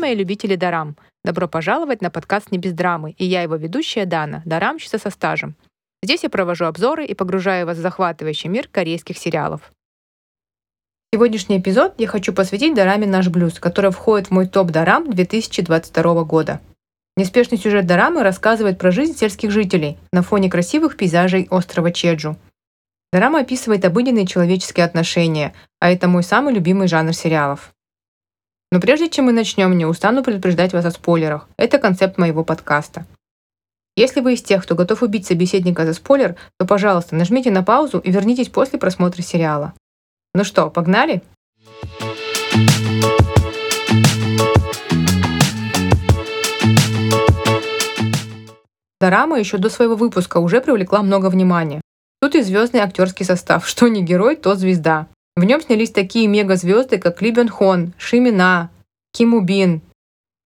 Мои любители дарам! Добро пожаловать на подкаст «Не без драмы» и я его ведущая Дана, дарамщица со стажем. Здесь я провожу обзоры и погружаю вас в захватывающий мир корейских сериалов. Сегодняшний эпизод я хочу посвятить дараме «Наш блюз», который входит в мой топ дарам 2022 года. Неспешный сюжет дорамы рассказывает про жизнь сельских жителей на фоне красивых пейзажей острова Чеджу. Дорама описывает обыденные человеческие отношения, а это мой самый любимый жанр сериалов. Но прежде чем мы начнем, не устану предупреждать вас о спойлерах. Это концепт моего подкаста. Если вы из тех, кто готов убить собеседника за спойлер, то, пожалуйста, нажмите на паузу и вернитесь после просмотра сериала. Ну что, погнали? Дорама еще до своего выпуска уже привлекла много внимания. Тут и звездный актерский состав, что не герой, то звезда. В нем снялись такие мегазвезды, как Ли Бен Хон, Ши Мина, Ким Убин,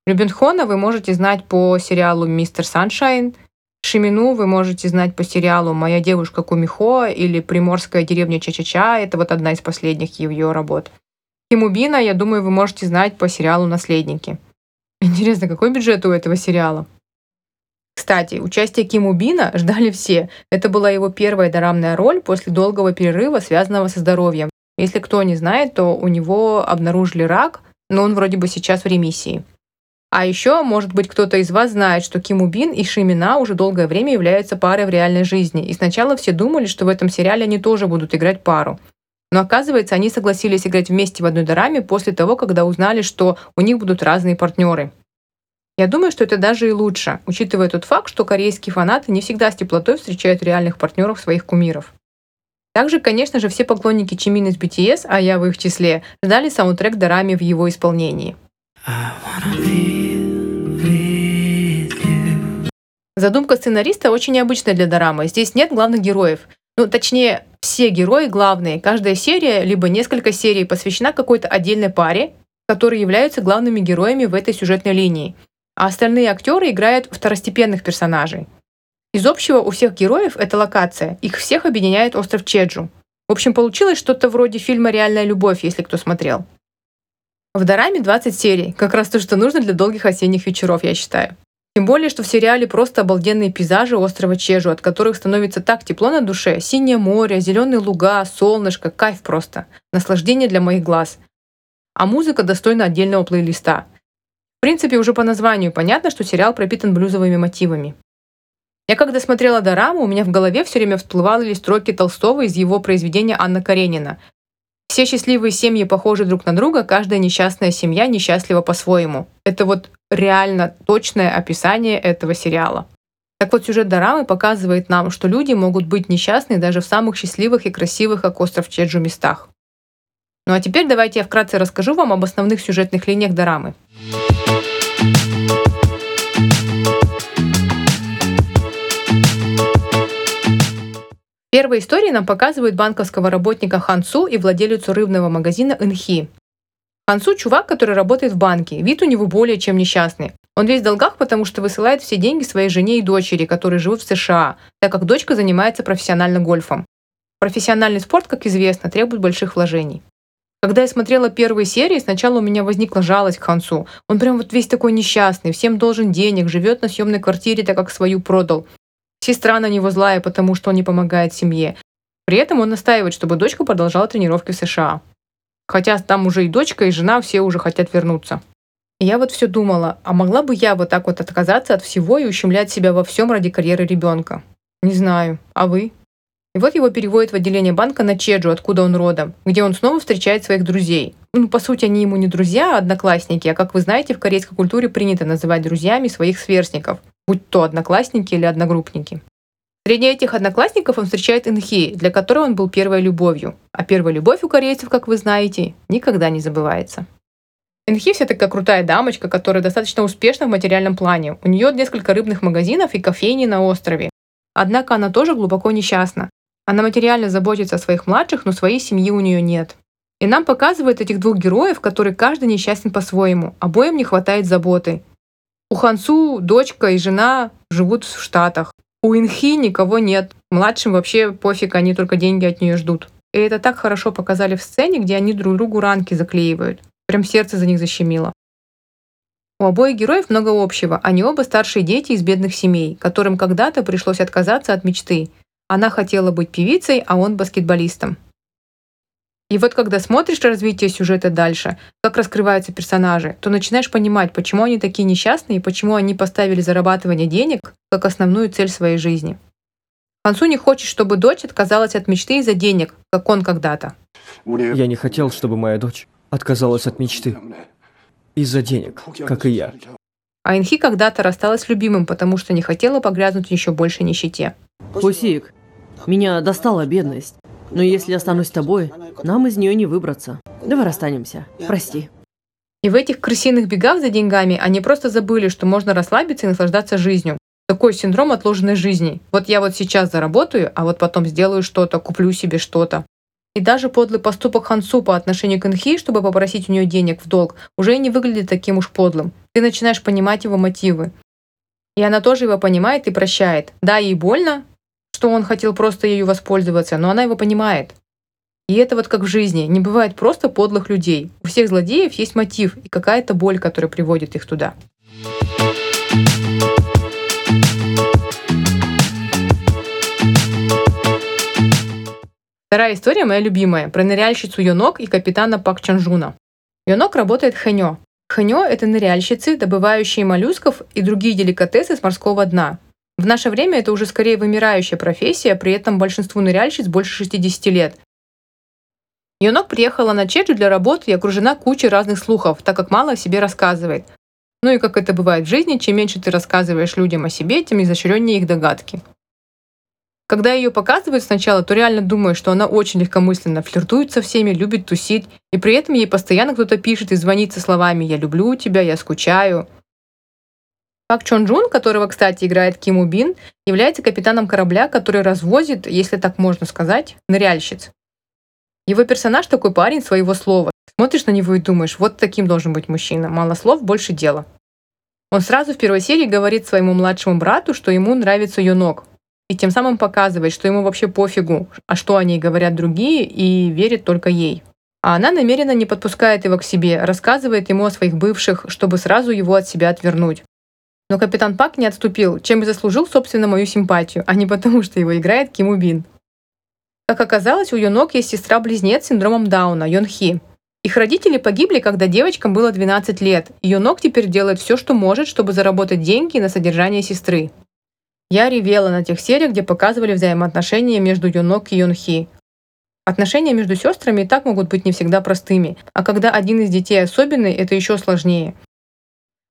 Любенхона вы можете знать по сериалу «Мистер Саншайн», Шимину вы можете знать по сериалу «Моя девушка Кумихо» или «Приморская деревня Ча-Ча-Ча». Это вот одна из последних ее работ. Кимубина, я думаю, вы можете знать по сериалу «Наследники». Интересно, какой бюджет у этого сериала? Кстати, участие Кимубина ждали все. Это была его первая дорамная роль после долгого перерыва, связанного со здоровьем. Если кто не знает, то у него обнаружили рак, но он вроде бы сейчас в ремиссии. А еще, может быть, кто-то из вас знает, что Ким Убин и Шимина уже долгое время являются парой в реальной жизни, и сначала все думали, что в этом сериале они тоже будут играть пару. Но оказывается, они согласились играть вместе в одной дораме после того, когда узнали, что у них будут разные партнеры. Я думаю, что это даже и лучше, учитывая тот факт, что корейские фанаты не всегда с теплотой встречают реальных партнеров своих кумиров. Также, конечно же, все поклонники Чимин из BTS, а я в их числе, ждали саундтрек Дорами в его исполнении. Задумка сценариста очень необычная для дорамы. Здесь нет главных героев. Ну, точнее, все герои главные. Каждая серия, либо несколько серий посвящена какой-то отдельной паре, которые являются главными героями в этой сюжетной линии. А остальные актеры играют второстепенных персонажей. Из общего у всех героев это локация. Их всех объединяет остров Чеджу. В общем, получилось что-то вроде фильма «Реальная любовь», если кто смотрел. В Дораме 20 серий, как раз то, что нужно для долгих осенних вечеров, я считаю. Тем более, что в сериале просто обалденные пейзажи острова Чежу, от которых становится так тепло на душе. Синее море, зеленые луга, солнышко, кайф просто. Наслаждение для моих глаз. А музыка достойна отдельного плейлиста. В принципе, уже по названию понятно, что сериал пропитан блюзовыми мотивами. Я когда смотрела Дораму, у меня в голове все время всплывали строки Толстого из его произведения «Анна Каренина». Все счастливые семьи похожи друг на друга, каждая несчастная семья несчастлива по-своему. Это вот реально точное описание этого сериала. Так вот, сюжет Дорамы показывает нам, что люди могут быть несчастны даже в самых счастливых и красивых, как остров Чеджу, местах. Ну а теперь давайте я вкратце расскажу вам об основных сюжетных линиях Дорамы. Первой истории нам показывают банковского работника Хансу и владелицу рыбного магазина Инхи. Хансу – чувак, который работает в банке. Вид у него более чем несчастный. Он весь в долгах, потому что высылает все деньги своей жене и дочери, которые живут в США, так как дочка занимается профессионально гольфом. Профессиональный спорт, как известно, требует больших вложений. Когда я смотрела первые серии, сначала у меня возникла жалость к Хансу. Он прям вот весь такой несчастный, всем должен денег, живет на съемной квартире, так как свою продал. Сестра на него злая, потому что он не помогает семье. При этом он настаивает, чтобы дочка продолжала тренировки в США. Хотя там уже и дочка, и жена все уже хотят вернуться. И я вот все думала, а могла бы я вот так вот отказаться от всего и ущемлять себя во всем ради карьеры ребенка? Не знаю. А вы? Вот его переводят в отделение банка на Чеджу, откуда он родом, где он снова встречает своих друзей. Ну, по сути, они ему не друзья, а одноклассники, а как вы знаете, в корейской культуре принято называть друзьями своих сверстников будь то одноклассники или одногруппники. Среди этих одноклассников он встречает Инхи, для которой он был первой любовью. А первая любовь у корейцев, как вы знаете, никогда не забывается. Инхи вся такая крутая дамочка, которая достаточно успешна в материальном плане. У нее несколько рыбных магазинов и кофейни на острове. Однако она тоже глубоко несчастна. Она материально заботится о своих младших, но своей семьи у нее нет. И нам показывают этих двух героев, которые каждый несчастен по-своему. Обоим не хватает заботы. У Хансу дочка и жена живут в Штатах. У Инхи никого нет. Младшим вообще пофиг, они только деньги от нее ждут. И это так хорошо показали в сцене, где они друг другу ранки заклеивают. Прям сердце за них защемило. У обоих героев много общего. Они оба старшие дети из бедных семей, которым когда-то пришлось отказаться от мечты. Она хотела быть певицей, а он баскетболистом. И вот когда смотришь развитие сюжета дальше, как раскрываются персонажи, то начинаешь понимать, почему они такие несчастные и почему они поставили зарабатывание денег как основную цель своей жизни. Хансу не хочет, чтобы дочь отказалась от мечты из-за денег, как он когда-то. Я не хотел, чтобы моя дочь отказалась от мечты из-за денег, как и я. А Инхи когда-то рассталась с любимым, потому что не хотела погрязнуть в еще больше нищете. Пусик, меня достала бедность. Но если останусь с тобой, нам из нее не выбраться. Давай расстанемся. Прости. И в этих крысиных бегах за деньгами они просто забыли, что можно расслабиться и наслаждаться жизнью. Такой синдром отложенной жизни. Вот я вот сейчас заработаю, а вот потом сделаю что-то, куплю себе что-то. И даже подлый поступок Хансу по отношению к Инхи, чтобы попросить у нее денег в долг, уже не выглядит таким уж подлым. Ты начинаешь понимать его мотивы. И она тоже его понимает и прощает. Да, ей больно, что он хотел просто ею воспользоваться, но она его понимает. И это вот как в жизни. Не бывает просто подлых людей. У всех злодеев есть мотив и какая-то боль, которая приводит их туда. Вторая история моя любимая, про ныряльщицу Йонок и капитана Пак Чанжуна. Йонок работает хэньо. Хэньо – это ныряльщицы, добывающие моллюсков и другие деликатесы с морского дна. В наше время это уже скорее вымирающая профессия, при этом большинству ныряльщиц больше 60 лет. Йонок приехала на Чеджу для работы и окружена кучей разных слухов, так как мало о себе рассказывает. Ну и как это бывает в жизни, чем меньше ты рассказываешь людям о себе, тем изощреннее их догадки. Когда ее показывают сначала, то реально думаю, что она очень легкомысленно флиртует со всеми, любит тусить, и при этом ей постоянно кто-то пишет и звонит со словами «Я люблю тебя», «Я скучаю». Пак Чон Джун, которого, кстати, играет Ким Убин, является капитаном корабля, который развозит, если так можно сказать, ныряльщиц. Его персонаж такой парень своего слова. Смотришь на него и думаешь, вот таким должен быть мужчина. Мало слов, больше дела. Он сразу в первой серии говорит своему младшему брату, что ему нравится ног, и тем самым показывает, что ему вообще пофигу, а что о ней говорят другие, и верит только ей. А она намеренно не подпускает его к себе, рассказывает ему о своих бывших, чтобы сразу его от себя отвернуть. Но капитан Пак не отступил, чем и заслужил, собственно, мою симпатию, а не потому, что его играет Ким Убин. Как оказалось, у Йонок есть сестра-близнец с синдромом Дауна, Йон Хи. Их родители погибли, когда девочкам было 12 лет, и Йонок теперь делает все, что может, чтобы заработать деньги на содержание сестры. Я ревела на тех сериях, где показывали взаимоотношения между Юнок и Юнхи. Отношения между сестрами и так могут быть не всегда простыми, а когда один из детей особенный, это еще сложнее.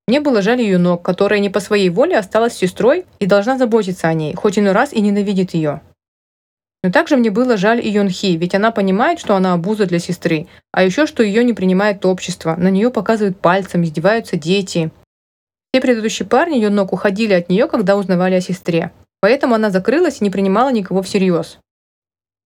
Мне было жаль Юнок, которая не по своей воле осталась сестрой и должна заботиться о ней, хоть иной раз и ненавидит ее. Но также мне было жаль и Йонхи, ведь она понимает, что она обуза для сестры, а еще что ее не принимает общество, на нее показывают пальцем, издеваются дети. Все предыдущие парни ее ног уходили от нее, когда узнавали о сестре. Поэтому она закрылась и не принимала никого всерьез.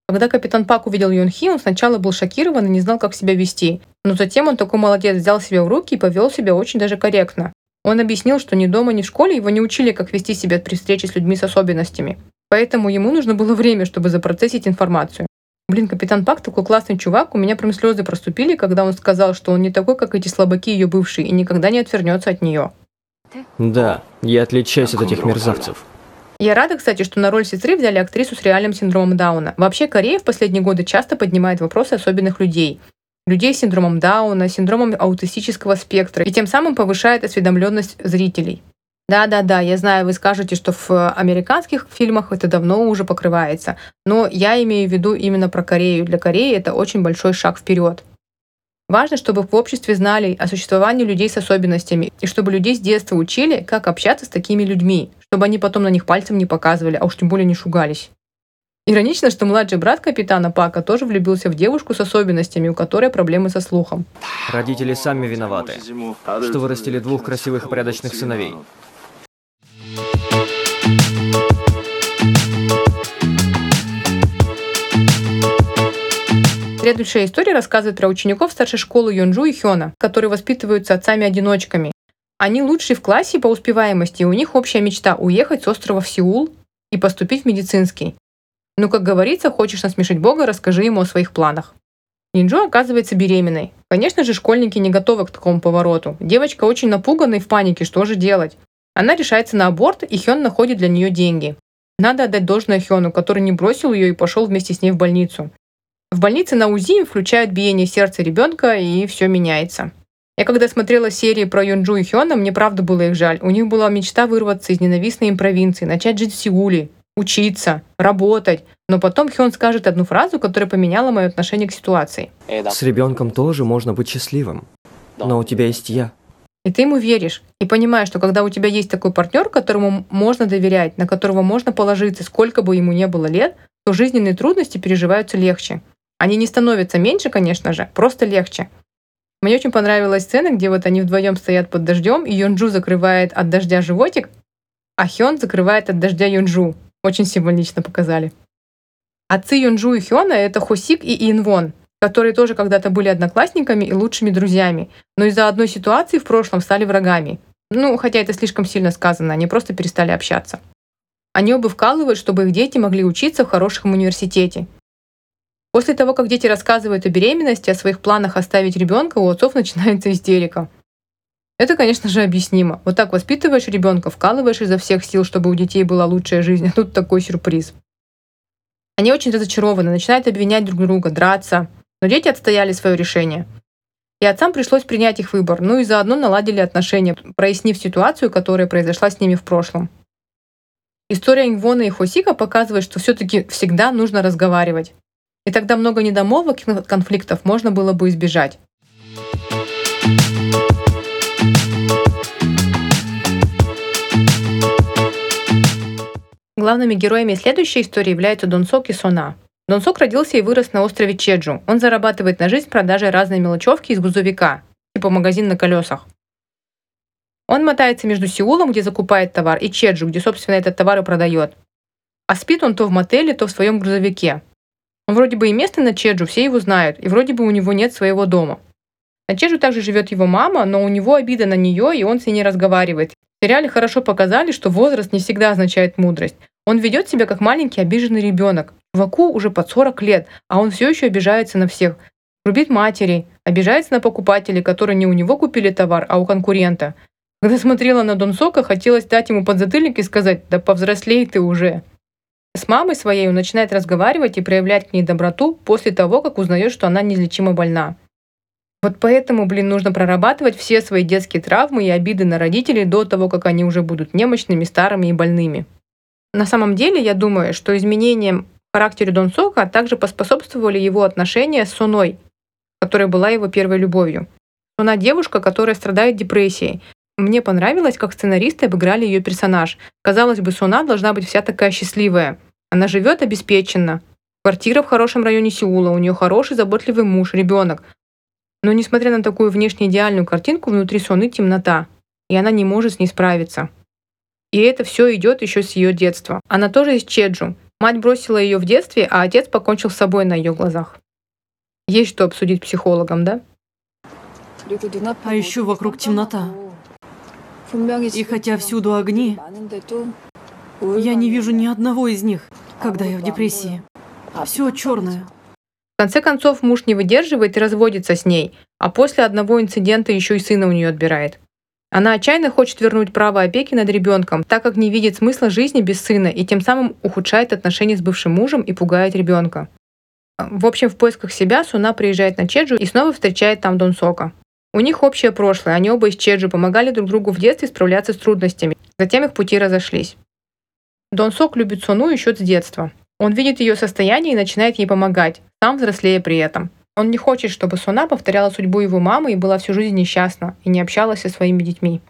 Когда капитан Пак увидел Юн Хи, он сначала был шокирован и не знал, как себя вести. Но затем он такой молодец, взял себя в руки и повел себя очень даже корректно. Он объяснил, что ни дома, ни в школе его не учили, как вести себя при встрече с людьми с особенностями. Поэтому ему нужно было время, чтобы запроцессить информацию. Блин, капитан Пак такой классный чувак, у меня прям слезы проступили, когда он сказал, что он не такой, как эти слабаки ее бывшие, и никогда не отвернется от нее. Да, я отличаюсь от этих мерзавцев. Я рада, кстати, что на роль сестры взяли актрису с реальным синдромом Дауна. Вообще, Корея в последние годы часто поднимает вопросы особенных людей. Людей с синдромом Дауна, синдромом аутистического спектра, и тем самым повышает осведомленность зрителей. Да-да-да, я знаю, вы скажете, что в американских фильмах это давно уже покрывается, но я имею в виду именно про Корею. Для Кореи это очень большой шаг вперед. Важно, чтобы в обществе знали о существовании людей с особенностями, и чтобы людей с детства учили, как общаться с такими людьми, чтобы они потом на них пальцем не показывали, а уж тем более не шугались. Иронично, что младший брат капитана Пака тоже влюбился в девушку с особенностями, у которой проблемы со слухом. Родители сами виноваты, что вырастили двух красивых и порядочных сыновей. Следующая история рассказывает про учеников старшей школы Йонджу и Хёна, которые воспитываются отцами-одиночками. Они лучшие в классе по успеваемости, и у них общая мечта – уехать с острова в Сеул и поступить в медицинский. Но, как говорится, хочешь насмешить Бога, расскажи ему о своих планах. Юнджу оказывается беременной. Конечно же, школьники не готовы к такому повороту. Девочка очень напугана и в панике, что же делать? Она решается на аборт, и Хён находит для нее деньги. Надо отдать должное Хёну, который не бросил ее и пошел вместе с ней в больницу. В больнице на УЗИ включают биение сердца ребенка, и все меняется. Я когда смотрела серии про Юнджу и Хёна, мне правда было их жаль. У них была мечта вырваться из ненавистной им провинции, начать жить в Сеуле, учиться, работать. Но потом Хён скажет одну фразу, которая поменяла мое отношение к ситуации. С ребенком тоже можно быть счастливым. Но у тебя есть я. И ты ему веришь. И понимаешь, что когда у тебя есть такой партнер, которому можно доверять, на которого можно положиться, сколько бы ему не было лет, то жизненные трудности переживаются легче. Они не становятся меньше, конечно же, просто легче. Мне очень понравилась сцена, где вот они вдвоем стоят под дождем, и Йонджу закрывает от дождя животик, а Хён закрывает от дождя Йонджу. Очень символично показали. Отцы Йонджу и Хёна — это Хосик и Инвон, которые тоже когда-то были одноклассниками и лучшими друзьями, но из-за одной ситуации в прошлом стали врагами. Ну, хотя это слишком сильно сказано, они просто перестали общаться. Они оба вкалывают, чтобы их дети могли учиться в хорошем университете. После того, как дети рассказывают о беременности, о своих планах оставить ребенка, у отцов начинается истерика. Это, конечно же, объяснимо. Вот так воспитываешь ребенка, вкалываешь изо всех сил, чтобы у детей была лучшая жизнь, а тут такой сюрприз. Они очень разочарованы, начинают обвинять друг друга, драться. Но дети отстояли свое решение. И отцам пришлось принять их выбор, ну и заодно наладили отношения, прояснив ситуацию, которая произошла с ними в прошлом. История Ингвона и Хосика показывает, что все-таки всегда нужно разговаривать. И тогда много недомолвок конфликтов можно было бы избежать. Главными героями следующей истории являются Донсок и Сона. Донсок родился и вырос на острове Чеджу. Он зарабатывает на жизнь продажей разной мелочевки из грузовика, типа магазин на колесах. Он мотается между Сеулом, где закупает товар, и Чеджу, где, собственно, этот товар и продает. А спит он то в мотеле, то в своем грузовике. Он вроде бы и место на Чеджу, все его знают, и вроде бы у него нет своего дома. На Чеджу также живет его мама, но у него обида на нее, и он с ней не разговаривает. В сериале хорошо показали, что возраст не всегда означает мудрость. Он ведет себя как маленький обиженный ребенок. Чуваку уже под 40 лет, а он все еще обижается на всех. Рубит матери, обижается на покупателей, которые не у него купили товар, а у конкурента. Когда смотрела на Дон Сока, хотелось дать ему подзатыльник и сказать «Да повзрослей ты уже». С мамой своей он начинает разговаривать и проявлять к ней доброту после того, как узнает, что она неизлечимо больна. Вот поэтому, блин, нужно прорабатывать все свои детские травмы и обиды на родителей до того, как они уже будут немощными, старыми и больными. На самом деле, я думаю, что изменением в характере Дон Сока также поспособствовали его отношения с Соной, которая была его первой любовью. Сона девушка, которая страдает депрессией, мне понравилось, как сценаристы обыграли ее персонаж. Казалось бы, Суна должна быть вся такая счастливая. Она живет обеспеченно. Квартира в хорошем районе Сеула, у нее хороший заботливый муж, ребенок. Но несмотря на такую внешне идеальную картинку, внутри Соны темнота, и она не может с ней справиться. И это все идет еще с ее детства. Она тоже из Чеджу. Мать бросила ее в детстве, а отец покончил с собой на ее глазах. Есть что обсудить психологам, да? А еще вокруг темнота. И хотя всюду огни, я не вижу ни одного из них, когда я в депрессии. Все черное. В конце концов, муж не выдерживает и разводится с ней, а после одного инцидента еще и сына у нее отбирает. Она отчаянно хочет вернуть право опеки над ребенком, так как не видит смысла жизни без сына и тем самым ухудшает отношения с бывшим мужем и пугает ребенка. В общем, в поисках себя Суна приезжает на Чеджу и снова встречает там Дон Сока. У них общее прошлое, они оба из Чеджу помогали друг другу в детстве справляться с трудностями. Затем их пути разошлись. Дон Сок любит Сону еще с детства. Он видит ее состояние и начинает ей помогать, сам взрослея при этом. Он не хочет, чтобы Сона повторяла судьбу его мамы и была всю жизнь несчастна и не общалась со своими детьми.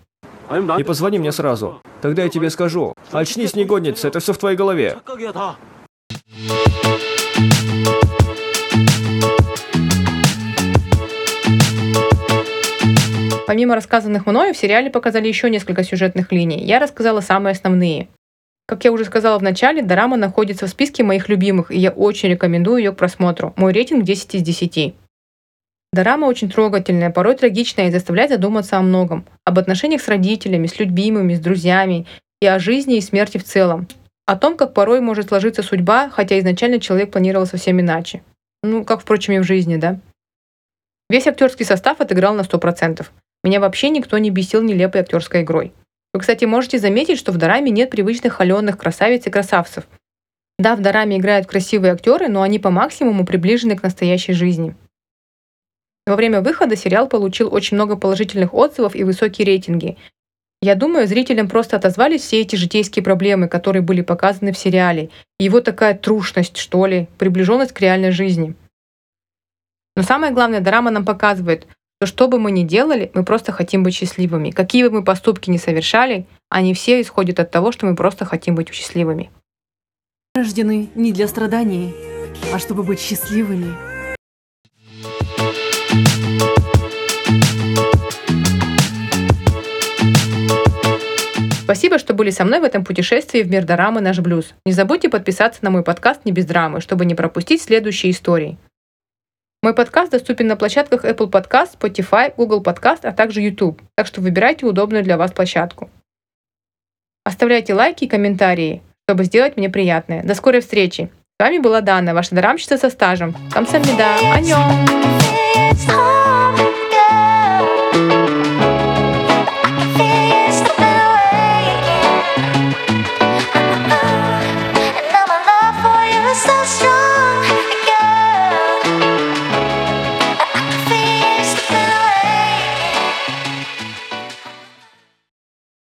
И позвони мне сразу. Тогда я тебе скажу. Очнись, негодница, это все в твоей голове. Помимо рассказанных мною, в сериале показали еще несколько сюжетных линий. Я рассказала самые основные. Как я уже сказала в начале, Дорама находится в списке моих любимых, и я очень рекомендую ее к просмотру. Мой рейтинг 10 из 10. Дорама очень трогательная, порой трагичная и заставляет задуматься о многом. Об отношениях с родителями, с любимыми, с друзьями и о жизни и смерти в целом. О том, как порой может сложиться судьба, хотя изначально человек планировал совсем иначе. Ну, как, впрочем, и в жизни, да? Весь актерский состав отыграл на 100%. Меня вообще никто не бесил нелепой актерской игрой. Вы, кстати, можете заметить, что в Дораме нет привычных холеных красавиц и красавцев. Да, в Дораме играют красивые актеры, но они по максимуму приближены к настоящей жизни. Во время выхода сериал получил очень много положительных отзывов и высокие рейтинги. Я думаю, зрителям просто отозвались все эти житейские проблемы, которые были показаны в сериале. Его такая трушность, что ли, приближенность к реальной жизни. Но самое главное, драма нам показывает, что что бы мы ни делали, мы просто хотим быть счастливыми. Какие бы мы поступки ни совершали, они все исходят от того, что мы просто хотим быть счастливыми. Рождены не для страданий, а чтобы быть счастливыми. Спасибо, что были со мной в этом путешествии в мир дорамы «Наш блюз». Не забудьте подписаться на мой подкаст «Не без драмы», чтобы не пропустить следующие истории. Мой подкаст доступен на площадках Apple Podcast, Spotify, Google Podcast, а также YouTube, так что выбирайте удобную для вас площадку. Оставляйте лайки и комментарии, чтобы сделать мне приятное. До скорой встречи! С вами была Дана, ваша дарамщица со стажем. Камсамида, аньон!